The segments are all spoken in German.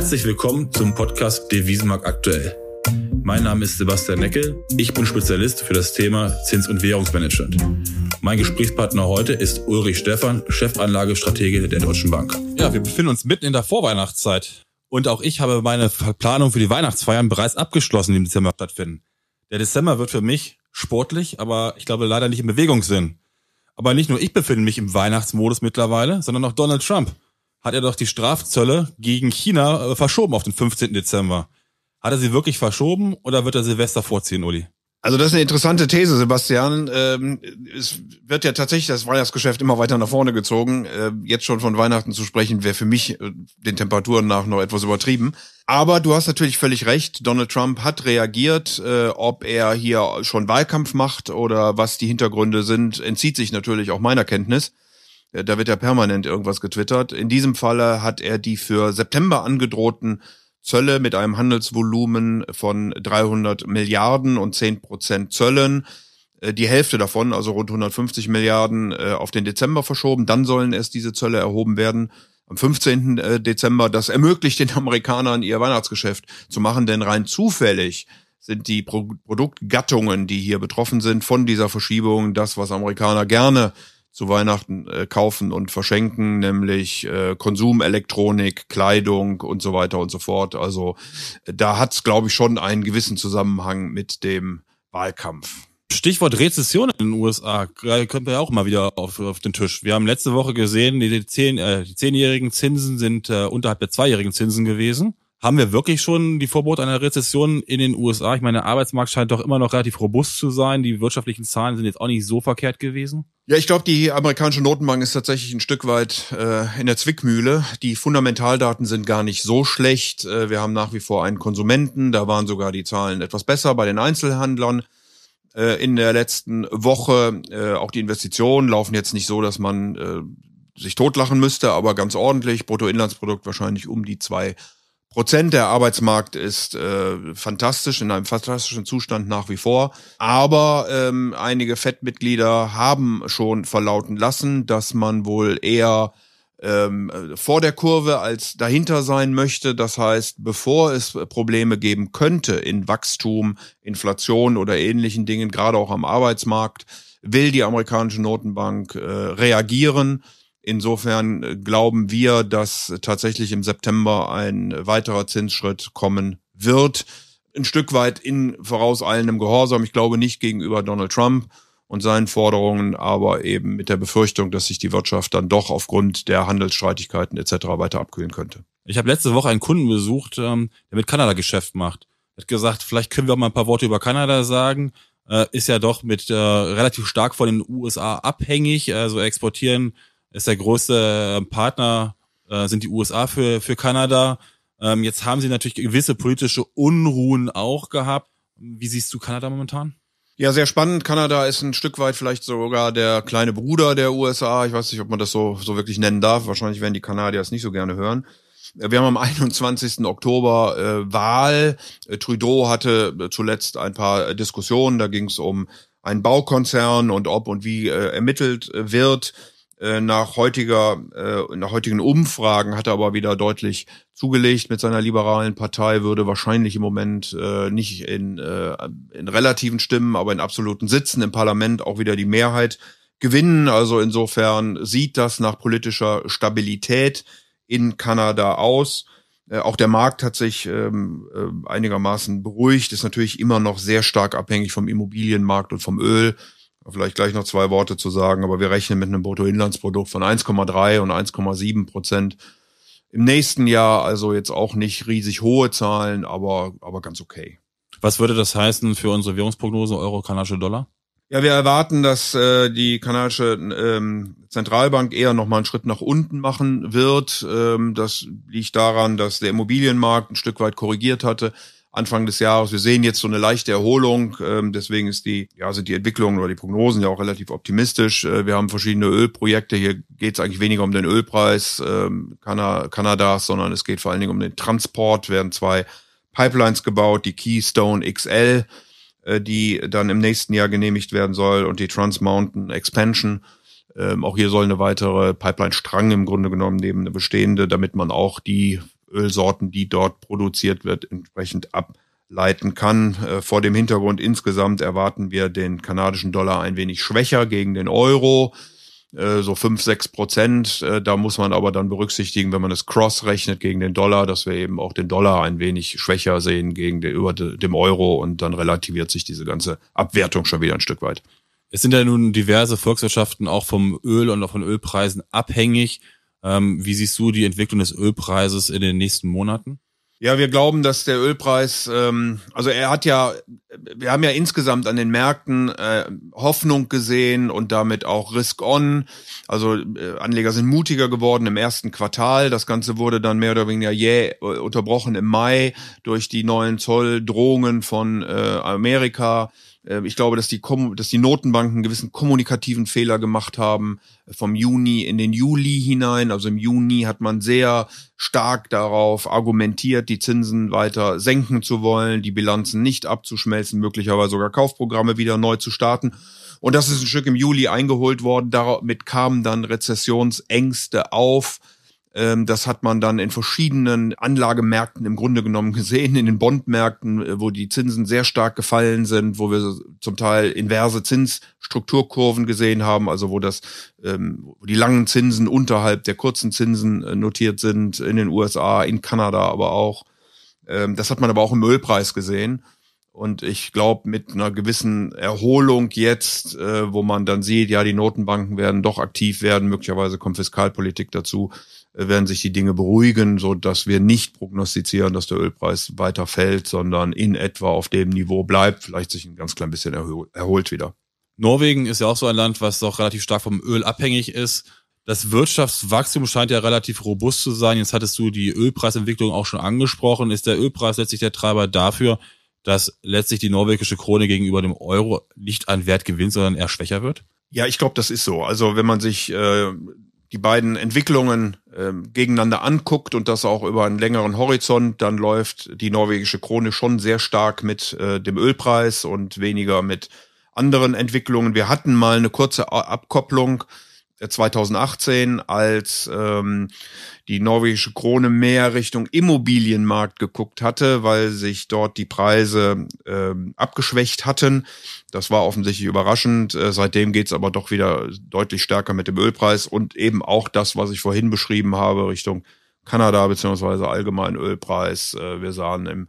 Herzlich willkommen zum Podcast Devisenmarkt aktuell. Mein Name ist Sebastian Neckel. Ich bin Spezialist für das Thema Zins- und Währungsmanagement. Mein Gesprächspartner heute ist Ulrich Stephan, Chefanlagestratege der Deutschen Bank. Ja, wir befinden uns mitten in der Vorweihnachtszeit. Und auch ich habe meine Planung für die Weihnachtsfeiern bereits abgeschlossen, die im Dezember stattfinden. Der Dezember wird für mich sportlich, aber ich glaube leider nicht im Bewegungssinn. Aber nicht nur ich befinde mich im Weihnachtsmodus mittlerweile, sondern auch Donald Trump. Hat er doch die Strafzölle gegen China äh, verschoben auf den 15. Dezember. Hat er sie wirklich verschoben oder wird er Silvester vorziehen, Uli? Also das ist eine interessante These, Sebastian. Ähm, es wird ja tatsächlich das Weihnachtsgeschäft immer weiter nach vorne gezogen. Äh, jetzt schon von Weihnachten zu sprechen, wäre für mich äh, den Temperaturen nach noch etwas übertrieben. Aber du hast natürlich völlig recht. Donald Trump hat reagiert. Äh, ob er hier schon Wahlkampf macht oder was die Hintergründe sind, entzieht sich natürlich auch meiner Kenntnis. Da wird ja permanent irgendwas getwittert. In diesem Falle hat er die für September angedrohten Zölle mit einem Handelsvolumen von 300 Milliarden und 10 Prozent Zöllen. Äh, die Hälfte davon, also rund 150 Milliarden, äh, auf den Dezember verschoben. Dann sollen erst diese Zölle erhoben werden. Am 15. Äh, Dezember, das ermöglicht den Amerikanern ihr Weihnachtsgeschäft zu machen, denn rein zufällig sind die Produktgattungen, die hier betroffen sind von dieser Verschiebung, das, was Amerikaner gerne zu Weihnachten äh, kaufen und verschenken, nämlich äh, Konsumelektronik, Kleidung und so weiter und so fort. Also da hat es, glaube ich, schon einen gewissen Zusammenhang mit dem Wahlkampf. Stichwort Rezession in den USA kommt ja auch mal wieder auf, auf den Tisch. Wir haben letzte Woche gesehen, die, zehn, äh, die zehnjährigen Zinsen sind äh, unterhalb der zweijährigen Zinsen gewesen. Haben wir wirklich schon die Vorbote einer Rezession in den USA? Ich meine, der Arbeitsmarkt scheint doch immer noch relativ robust zu sein. Die wirtschaftlichen Zahlen sind jetzt auch nicht so verkehrt gewesen. Ja, ich glaube, die amerikanische Notenbank ist tatsächlich ein Stück weit äh, in der Zwickmühle. Die Fundamentaldaten sind gar nicht so schlecht. Äh, wir haben nach wie vor einen Konsumenten. Da waren sogar die Zahlen etwas besser bei den Einzelhandlern. Äh, in der letzten Woche äh, auch die Investitionen laufen jetzt nicht so, dass man äh, sich totlachen müsste, aber ganz ordentlich. Bruttoinlandsprodukt wahrscheinlich um die zwei Prozent. Der Arbeitsmarkt ist äh, fantastisch, in einem fantastischen Zustand nach wie vor. Aber ähm, einige FED-Mitglieder haben schon verlauten lassen, dass man wohl eher ähm, vor der Kurve als dahinter sein möchte. Das heißt, bevor es Probleme geben könnte in Wachstum, Inflation oder ähnlichen Dingen, gerade auch am Arbeitsmarkt, will die amerikanische Notenbank äh, reagieren Insofern äh, glauben wir, dass tatsächlich im September ein weiterer Zinsschritt kommen wird. Ein Stück weit in vorauseilendem Gehorsam. Ich glaube nicht gegenüber Donald Trump und seinen Forderungen, aber eben mit der Befürchtung, dass sich die Wirtschaft dann doch aufgrund der Handelsstreitigkeiten etc. weiter abkühlen könnte. Ich habe letzte Woche einen Kunden besucht, ähm, der mit Kanada Geschäft macht. Er hat gesagt, vielleicht können wir auch mal ein paar Worte über Kanada sagen. Äh, ist ja doch mit äh, relativ stark von den USA abhängig, also exportieren ist der größte ähm, Partner, äh, sind die USA für, für Kanada. Ähm, jetzt haben sie natürlich gewisse politische Unruhen auch gehabt. Wie siehst du Kanada momentan? Ja, sehr spannend. Kanada ist ein Stück weit vielleicht sogar der kleine Bruder der USA. Ich weiß nicht, ob man das so, so wirklich nennen darf. Wahrscheinlich werden die Kanadier es nicht so gerne hören. Wir haben am 21. Oktober äh, Wahl. Äh, Trudeau hatte äh, zuletzt ein paar Diskussionen. Da ging es um einen Baukonzern und ob und wie äh, ermittelt äh, wird. Äh, nach heutiger, äh, nach heutigen Umfragen hat er aber wieder deutlich zugelegt mit seiner liberalen Partei, würde wahrscheinlich im Moment äh, nicht in, in relativen Stimmen, aber in absoluten Sitzen im Parlament auch wieder die Mehrheit gewinnen. Also insofern sieht das nach politischer Stabilität in Kanada aus. Auch der Markt hat sich ähm, äh, einigermaßen beruhigt, ist natürlich immer noch sehr stark abhängig vom Immobilienmarkt und vom Öl vielleicht gleich noch zwei Worte zu sagen, aber wir rechnen mit einem Bruttoinlandsprodukt von 1,3 und 1,7 Prozent im nächsten Jahr. Also jetzt auch nicht riesig hohe Zahlen, aber, aber ganz okay. Was würde das heißen für unsere Währungsprognose Euro, kanadische Dollar? Ja, wir erwarten, dass äh, die kanadische ähm, Zentralbank eher nochmal einen Schritt nach unten machen wird. Ähm, das liegt daran, dass der Immobilienmarkt ein Stück weit korrigiert hatte. Anfang des Jahres. Wir sehen jetzt so eine leichte Erholung. Ähm, deswegen ist die, ja, sind die Entwicklungen oder die Prognosen ja auch relativ optimistisch. Äh, wir haben verschiedene Ölprojekte. Hier geht es eigentlich weniger um den Ölpreis ähm, Kanadas, sondern es geht vor allen Dingen um den Transport. Werden zwei Pipelines gebaut, die Keystone XL, äh, die dann im nächsten Jahr genehmigt werden soll, und die Trans Mountain Expansion. Ähm, auch hier soll eine weitere Pipeline-Strang im Grunde genommen neben eine bestehende, damit man auch die Ölsorten, die dort produziert wird, entsprechend ableiten kann. Äh, vor dem Hintergrund insgesamt erwarten wir den kanadischen Dollar ein wenig schwächer gegen den Euro. Äh, so fünf sechs Prozent. Äh, da muss man aber dann berücksichtigen, wenn man es cross rechnet gegen den Dollar, dass wir eben auch den Dollar ein wenig schwächer sehen gegen den, über dem Euro und dann relativiert sich diese ganze Abwertung schon wieder ein Stück weit. Es sind ja nun diverse Volkswirtschaften auch vom Öl und auch von Ölpreisen abhängig. Ähm, wie siehst du die Entwicklung des Ölpreises in den nächsten Monaten? Ja, wir glauben, dass der Ölpreis, ähm, also er hat ja, wir haben ja insgesamt an den Märkten äh, Hoffnung gesehen und damit auch Risk on. Also äh, Anleger sind mutiger geworden im ersten Quartal. Das Ganze wurde dann mehr oder weniger jäh äh, unterbrochen im Mai durch die neuen Zolldrohungen von äh, Amerika. Äh, ich glaube, dass die, dass die Notenbanken einen gewissen kommunikativen Fehler gemacht haben äh, vom Juni in den Juli hinein. Also im Juni hat man sehr stark darauf argumentiert, die Zinsen weiter senken zu wollen, die Bilanzen nicht abzuschmelzen, möglicherweise sogar Kaufprogramme wieder neu zu starten. Und das ist ein Stück im Juli eingeholt worden. Damit kamen dann Rezessionsängste auf ähm, das hat man dann in verschiedenen Anlagemärkten im Grunde genommen gesehen, in den Bondmärkten, äh, wo die Zinsen sehr stark gefallen sind, wo wir zum Teil inverse Zinsstrukturkurven gesehen haben, also wo das, ähm, wo die langen Zinsen unterhalb der kurzen Zinsen äh, notiert sind, in den USA, in Kanada aber auch. Ähm, das hat man aber auch im Ölpreis gesehen. Und ich glaube, mit einer gewissen Erholung jetzt, äh, wo man dann sieht, ja, die Notenbanken werden doch aktiv werden, möglicherweise kommt Fiskalpolitik dazu, werden sich die Dinge beruhigen, so dass wir nicht prognostizieren, dass der Ölpreis weiter fällt, sondern in etwa auf dem Niveau bleibt, vielleicht sich ein ganz klein bisschen erholt wieder. Norwegen ist ja auch so ein Land, was doch relativ stark vom Öl abhängig ist. Das Wirtschaftswachstum scheint ja relativ robust zu sein. Jetzt hattest du die Ölpreisentwicklung auch schon angesprochen. Ist der Ölpreis letztlich der Treiber dafür, dass letztlich die norwegische Krone gegenüber dem Euro nicht an Wert gewinnt, sondern eher schwächer wird? Ja, ich glaube, das ist so. Also wenn man sich äh, die beiden Entwicklungen äh, gegeneinander anguckt und das auch über einen längeren Horizont, dann läuft die norwegische Krone schon sehr stark mit äh, dem Ölpreis und weniger mit anderen Entwicklungen. Wir hatten mal eine kurze Abkopplung 2018, als ähm, die norwegische Krone mehr Richtung Immobilienmarkt geguckt hatte, weil sich dort die Preise ähm, abgeschwächt hatten. Das war offensichtlich überraschend. Äh, seitdem geht's aber doch wieder deutlich stärker mit dem Ölpreis und eben auch das, was ich vorhin beschrieben habe, Richtung Kanada beziehungsweise allgemein Ölpreis. Äh, wir sahen im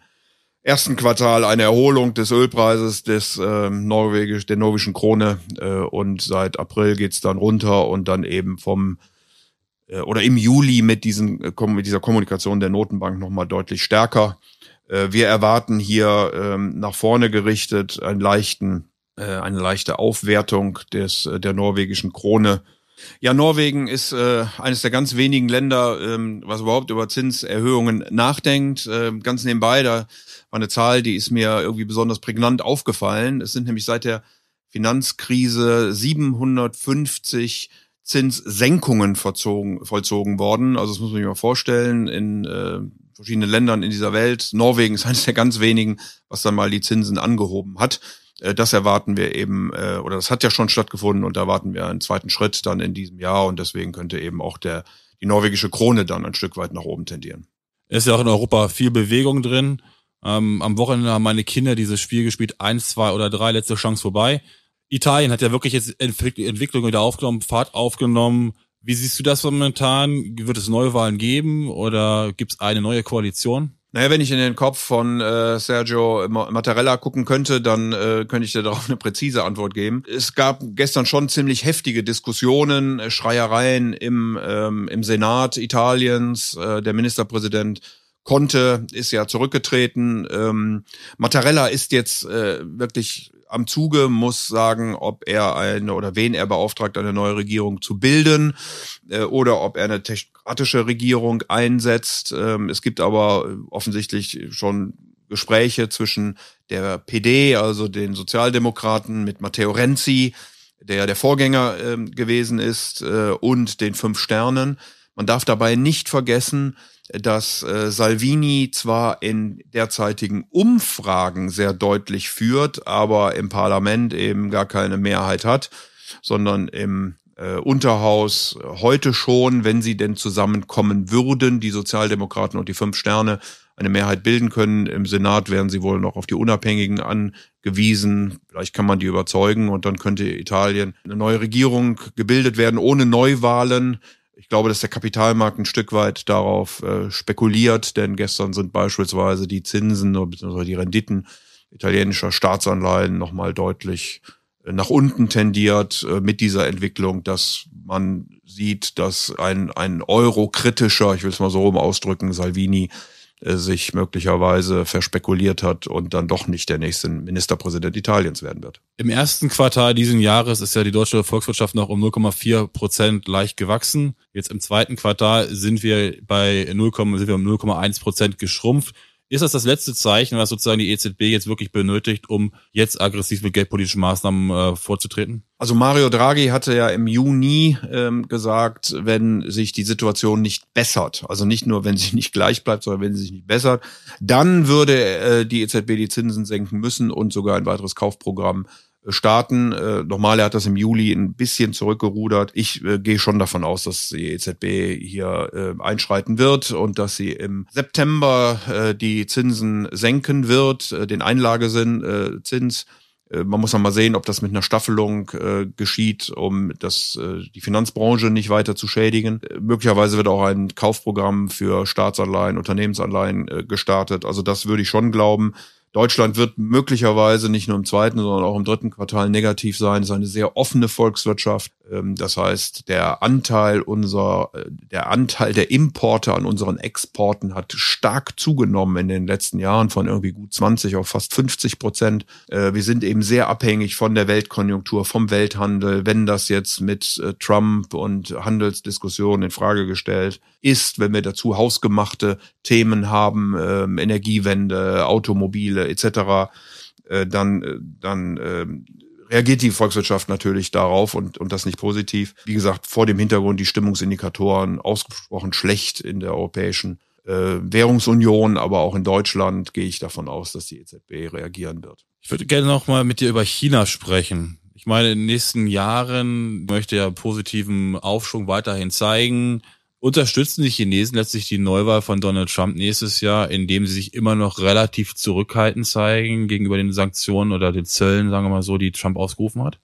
ersten Quartal eine Erholung des Ölpreises des äh, norwegisch der norwegischen Krone äh, und seit April geht's dann runter und dann eben vom äh, oder im Juli mit diesen äh, mit dieser Kommunikation der Notenbank noch mal deutlich stärker. Äh, wir erwarten hier ähm, nach vorne gerichtet einen leichten äh, eine leichte Aufwertung des äh, der norwegischen Krone. Ja, Norwegen ist äh, eines der ganz wenigen Länder, ähm, was überhaupt über Zinserhöhungen nachdenkt. Äh, ganz nebenbei, da war eine Zahl, die ist mir irgendwie besonders prägnant aufgefallen. Es sind nämlich seit der Finanzkrise 750 Zinssenkungen vollzogen, vollzogen worden. Also das muss man sich mal vorstellen, in äh, verschiedenen Ländern in dieser Welt. Norwegen ist eines der ganz wenigen, was dann mal die Zinsen angehoben hat. Äh, das erwarten wir eben, äh, oder das hat ja schon stattgefunden und da erwarten wir einen zweiten Schritt dann in diesem Jahr und deswegen könnte eben auch der, die norwegische Krone dann ein Stück weit nach oben tendieren. Es ist ja auch in Europa viel Bewegung drin. Ähm, am Wochenende haben meine Kinder dieses Spiel gespielt, eins, zwei oder drei, letzte Chance vorbei. Italien hat ja wirklich jetzt Entwicklung wieder aufgenommen, Fahrt aufgenommen. Wie siehst du das momentan? Wird es Neuwahlen geben oder gibt es eine neue Koalition? Naja, wenn ich in den Kopf von äh, Sergio Mattarella gucken könnte, dann äh, könnte ich dir darauf eine präzise Antwort geben. Es gab gestern schon ziemlich heftige Diskussionen, äh, Schreiereien im, ähm, im Senat Italiens. Äh, der Ministerpräsident Conte ist ja zurückgetreten. Ähm, Mattarella ist jetzt äh, wirklich am Zuge, muss sagen, ob er eine oder wen er beauftragt, eine neue Regierung zu bilden äh, oder ob er eine technokratische Regierung einsetzt. Ähm, es gibt aber offensichtlich schon Gespräche zwischen der PD, also den Sozialdemokraten mit Matteo Renzi, der der Vorgänger äh, gewesen ist, äh, und den Fünf Sternen. Man darf dabei nicht vergessen, dass äh, Salvini zwar in derzeitigen Umfragen sehr deutlich führt, aber im Parlament eben gar keine Mehrheit hat, sondern im äh, Unterhaus heute schon, wenn sie denn zusammenkommen würden, die Sozialdemokraten und die Fünf Sterne, eine Mehrheit bilden können. Im Senat wären sie wohl noch auf die Unabhängigen angewiesen. Vielleicht kann man die überzeugen und dann könnte Italien eine neue Regierung gebildet werden ohne Neuwahlen. Ich glaube, dass der Kapitalmarkt ein Stück weit darauf äh, spekuliert, denn gestern sind beispielsweise die Zinsen bzw. die Renditen italienischer Staatsanleihen nochmal deutlich äh, nach unten tendiert äh, mit dieser Entwicklung, dass man sieht, dass ein, ein Euro-kritischer, ich will es mal so rum ausdrücken, Salvini äh, sich möglicherweise verspekuliert hat und dann doch nicht der nächste Ministerpräsident Italiens werden wird. Im ersten Quartal diesen Jahres ist ja die deutsche Volkswirtschaft noch um 0,4 Prozent leicht gewachsen. Jetzt im zweiten Quartal sind wir bei 0, sind wir um 0,1 Prozent geschrumpft. Ist das das letzte Zeichen, was sozusagen die EZB jetzt wirklich benötigt, um jetzt aggressiv mit geldpolitischen Maßnahmen äh, vorzutreten? Also Mario Draghi hatte ja im Juni ähm, gesagt, wenn sich die Situation nicht bessert, also nicht nur, wenn sie nicht gleich bleibt, sondern wenn sie sich nicht bessert, dann würde äh, die EZB die Zinsen senken müssen und sogar ein weiteres Kaufprogramm starten. Äh, nochmal, er hat das im Juli ein bisschen zurückgerudert. Ich äh, gehe schon davon aus, dass die EZB hier äh, einschreiten wird und dass sie im September äh, die Zinsen senken wird, äh, den Einlagesinn äh, Zins. Äh, man muss noch mal sehen, ob das mit einer Staffelung äh, geschieht, um das, äh, die Finanzbranche nicht weiter zu schädigen. Äh, möglicherweise wird auch ein Kaufprogramm für Staatsanleihen, Unternehmensanleihen äh, gestartet. Also das würde ich schon glauben. Deutschland wird möglicherweise nicht nur im zweiten, sondern auch im dritten Quartal negativ sein. Es ist eine sehr offene Volkswirtschaft. Ähm, das heißt, der Anteil unserer, äh, der Anteil der Importe an unseren Exporten hat stark zugenommen in den letzten Jahren von irgendwie gut 20 auf fast 50 Prozent. Äh, wir sind eben sehr abhängig von der Weltkonjunktur, vom Welthandel. Wenn das jetzt mit äh, Trump und Handelsdiskussionen in Frage gestellt ist, wenn wir dazu hausgemachte Themen haben, ähm, Energiewende, Automobile etc., dann, dann ähm, reagiert die Volkswirtschaft natürlich darauf und, und das nicht positiv. Wie gesagt, vor dem Hintergrund die Stimmungsindikatoren ausgesprochen schlecht in der europäischen äh, Währungsunion, aber auch in Deutschland gehe ich davon aus, dass die EZB reagieren wird. Ich würde gerne noch mal mit dir über China sprechen. Ich meine, in den nächsten Jahren möchte ja positiven Aufschwung weiterhin zeigen unterstützen die Chinesen letztlich die Neuwahl von Donald Trump nächstes Jahr, indem sie sich immer noch relativ zurückhaltend zeigen gegenüber den Sanktionen oder den Zöllen, sagen wir mal so, die Trump ausgerufen hat?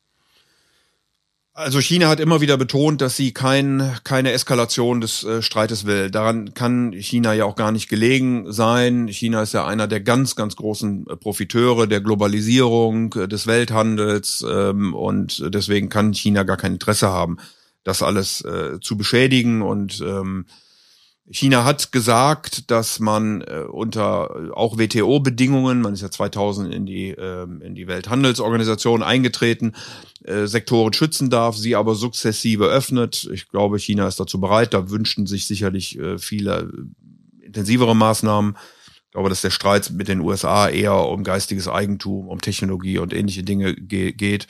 Also China hat immer wieder betont, dass sie kein, keine Eskalation des äh, Streites will. Daran kann China ja auch gar nicht gelegen sein. China ist ja einer der ganz, ganz großen äh, Profiteure der Globalisierung, äh, des Welthandels ähm, und deswegen kann China gar kein Interesse haben das alles äh, zu beschädigen. Und ähm, China hat gesagt, dass man äh, unter auch WTO-Bedingungen, man ist ja 2000 in die, äh, in die Welthandelsorganisation eingetreten, äh, Sektoren schützen darf, sie aber sukzessive öffnet. Ich glaube, China ist dazu bereit. Da wünschten sich sicherlich äh, viele intensivere Maßnahmen. Ich glaube, dass der Streit mit den USA eher um geistiges Eigentum, um Technologie und ähnliche Dinge ge geht.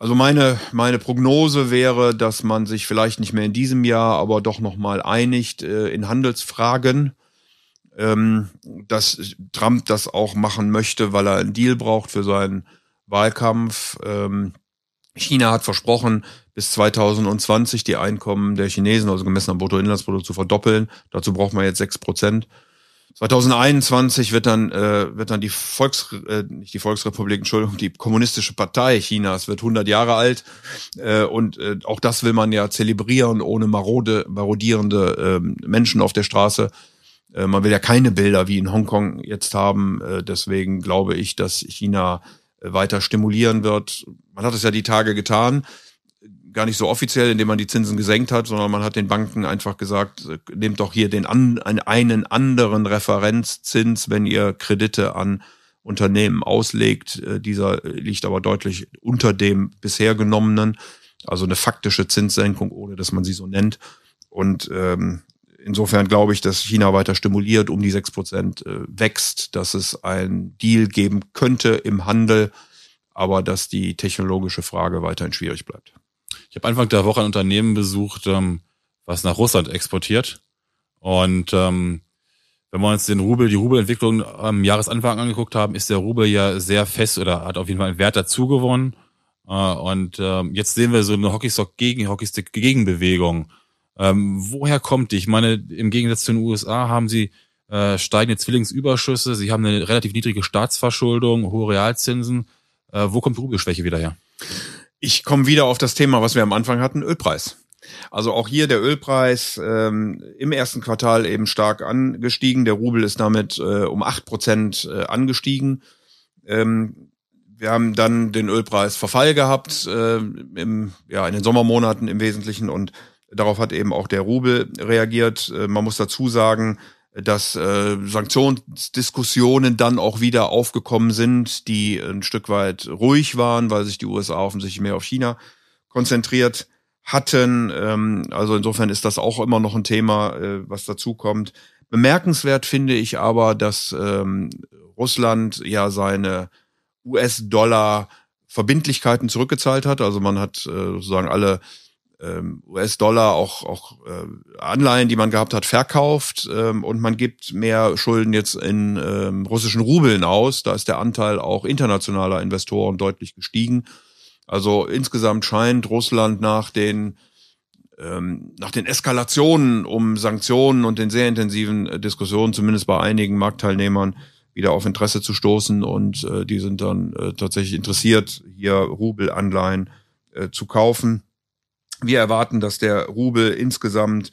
Also meine, meine Prognose wäre, dass man sich vielleicht nicht mehr in diesem Jahr, aber doch nochmal einigt äh, in Handelsfragen, ähm, dass Trump das auch machen möchte, weil er einen Deal braucht für seinen Wahlkampf. Ähm, China hat versprochen, bis 2020 die Einkommen der Chinesen, also gemessen am Bruttoinlandsprodukt, zu verdoppeln. Dazu braucht man jetzt sechs Prozent. 2021 wird dann äh, wird dann die Volks äh, nicht die Volksrepublik, Entschuldigung, die kommunistische Partei Chinas wird 100 Jahre alt äh, und äh, auch das will man ja zelebrieren ohne marode marodierende äh, Menschen auf der Straße. Äh, man will ja keine Bilder wie in Hongkong jetzt haben, äh, deswegen glaube ich, dass China äh, weiter stimulieren wird. Man hat es ja die Tage getan gar nicht so offiziell, indem man die Zinsen gesenkt hat, sondern man hat den Banken einfach gesagt, äh, nehmt doch hier den an, einen anderen Referenzzins, wenn ihr Kredite an Unternehmen auslegt. Äh, dieser liegt aber deutlich unter dem bisher genommenen, also eine faktische Zinssenkung, ohne dass man sie so nennt. Und ähm, insofern glaube ich, dass China weiter stimuliert, um die sechs Prozent äh, wächst, dass es ein Deal geben könnte im Handel, aber dass die technologische Frage weiterhin schwierig bleibt. Ich habe Anfang der Woche ein Unternehmen besucht, ähm, was nach Russland exportiert. Und ähm, wenn wir uns den Rubel, die Rubelentwicklung am Jahresanfang angeguckt haben, ist der Rubel ja sehr fest oder hat auf jeden Fall einen Wert dazu gewonnen. Äh, und ähm, jetzt sehen wir so eine Hockeystock gegen Hockeystick Gegenbewegung. Ähm, woher kommt die? Ich meine, im Gegensatz zu den USA haben sie äh, steigende Zwillingsüberschüsse, sie haben eine relativ niedrige Staatsverschuldung, hohe Realzinsen. Äh, wo kommt die Rubelschwäche wieder her? Ich komme wieder auf das Thema, was wir am Anfang hatten, Ölpreis. Also auch hier der Ölpreis ähm, im ersten Quartal eben stark angestiegen. Der Rubel ist damit äh, um acht Prozent äh, angestiegen. Ähm, wir haben dann den Ölpreis Verfall gehabt äh, im, ja, in den Sommermonaten im Wesentlichen und darauf hat eben auch der Rubel reagiert. Äh, man muss dazu sagen, dass äh, Sanktionsdiskussionen dann auch wieder aufgekommen sind, die ein Stück weit ruhig waren, weil sich die USA offensichtlich mehr auf China konzentriert hatten. Ähm, also insofern ist das auch immer noch ein Thema, äh, was dazu kommt. Bemerkenswert finde ich aber, dass ähm, Russland ja seine US-Dollar Verbindlichkeiten zurückgezahlt hat. Also man hat äh, sozusagen alle ähm, US-Dollar, auch, auch äh, Anleihen, die man gehabt hat, verkauft ähm, und man gibt mehr Schulden jetzt in ähm, russischen Rubeln aus. Da ist der Anteil auch internationaler Investoren deutlich gestiegen. Also insgesamt scheint Russland nach den ähm, nach den Eskalationen um Sanktionen und den sehr intensiven äh, Diskussionen, zumindest bei einigen Marktteilnehmern, wieder auf Interesse zu stoßen und äh, die sind dann äh, tatsächlich interessiert, hier Rubelanleihen äh, zu kaufen. Wir erwarten, dass der Rubel insgesamt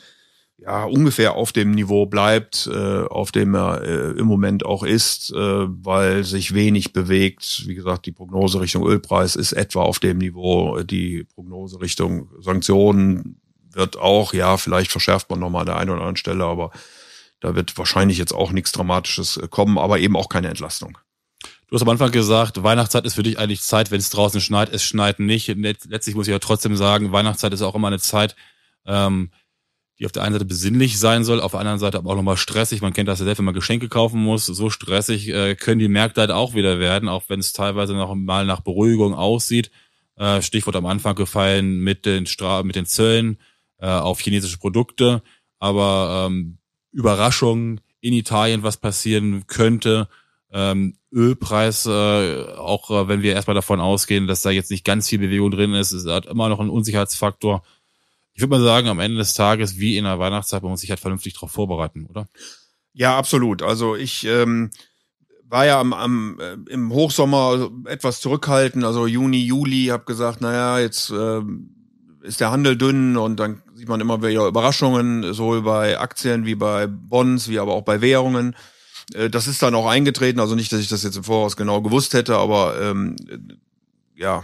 ja ungefähr auf dem Niveau bleibt, äh, auf dem er äh, im Moment auch ist, äh, weil sich wenig bewegt. Wie gesagt, die Prognose Richtung Ölpreis ist etwa auf dem Niveau. Die Prognose Richtung Sanktionen wird auch, ja, vielleicht verschärft man nochmal an der einen oder anderen Stelle, aber da wird wahrscheinlich jetzt auch nichts Dramatisches kommen, aber eben auch keine Entlastung. Du hast am Anfang gesagt, Weihnachtszeit ist für dich eigentlich Zeit, wenn es draußen schneit. Es schneit nicht. Letztlich muss ich ja trotzdem sagen, Weihnachtszeit ist auch immer eine Zeit, ähm, die auf der einen Seite besinnlich sein soll, auf der anderen Seite aber auch nochmal stressig. Man kennt das ja selbst, wenn man Geschenke kaufen muss. So stressig äh, können die Märkte halt auch wieder werden, auch wenn es teilweise noch mal nach Beruhigung aussieht. Äh, Stichwort am Anfang gefallen mit den Stra mit den Zöllen äh, auf chinesische Produkte. Aber ähm, Überraschungen in Italien, was passieren könnte, ähm, Ölpreis, äh, auch äh, wenn wir erstmal davon ausgehen, dass da jetzt nicht ganz viel Bewegung drin ist, es hat immer noch einen Unsicherheitsfaktor. Ich würde mal sagen, am Ende des Tages, wie in der Weihnachtszeit, man muss sich halt vernünftig darauf vorbereiten, oder? Ja, absolut. Also ich ähm, war ja am, am äh, im Hochsommer etwas zurückhaltend, also Juni, Juli, habe gesagt, naja, jetzt äh, ist der Handel dünn und dann sieht man immer wieder Überraschungen, sowohl bei Aktien wie bei Bonds, wie aber auch bei Währungen. Äh, das ist dann auch eingetreten, also nicht, dass ich das jetzt im Voraus genau gewusst hätte, aber ähm, ja,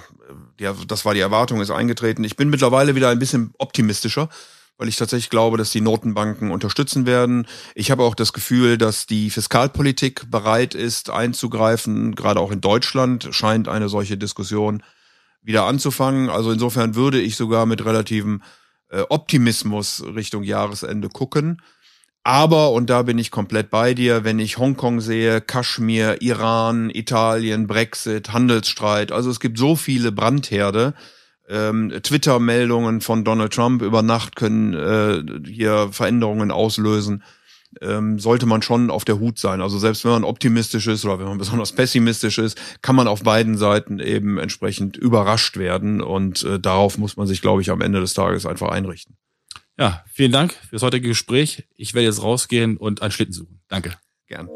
der, das war die Erwartung, ist eingetreten. Ich bin mittlerweile wieder ein bisschen optimistischer, weil ich tatsächlich glaube, dass die Notenbanken unterstützen werden. Ich habe auch das Gefühl, dass die Fiskalpolitik bereit ist, einzugreifen. Gerade auch in Deutschland scheint eine solche Diskussion wieder anzufangen. Also insofern würde ich sogar mit relativem äh, Optimismus Richtung Jahresende gucken. Aber, und da bin ich komplett bei dir, wenn ich Hongkong sehe, Kaschmir, Iran, Italien, Brexit, Handelsstreit, also es gibt so viele Brandherde. Ähm, Twitter-Meldungen von Donald Trump über Nacht können äh, hier Veränderungen auslösen. Ähm, sollte man schon auf der Hut sein. Also selbst wenn man optimistisch ist oder wenn man besonders pessimistisch ist, kann man auf beiden Seiten eben entsprechend überrascht werden. Und äh, darauf muss man sich, glaube ich, am Ende des Tages einfach einrichten. Ja, vielen Dank für das heutige Gespräch. Ich werde jetzt rausgehen und einen Schlitten suchen. Danke. Gern.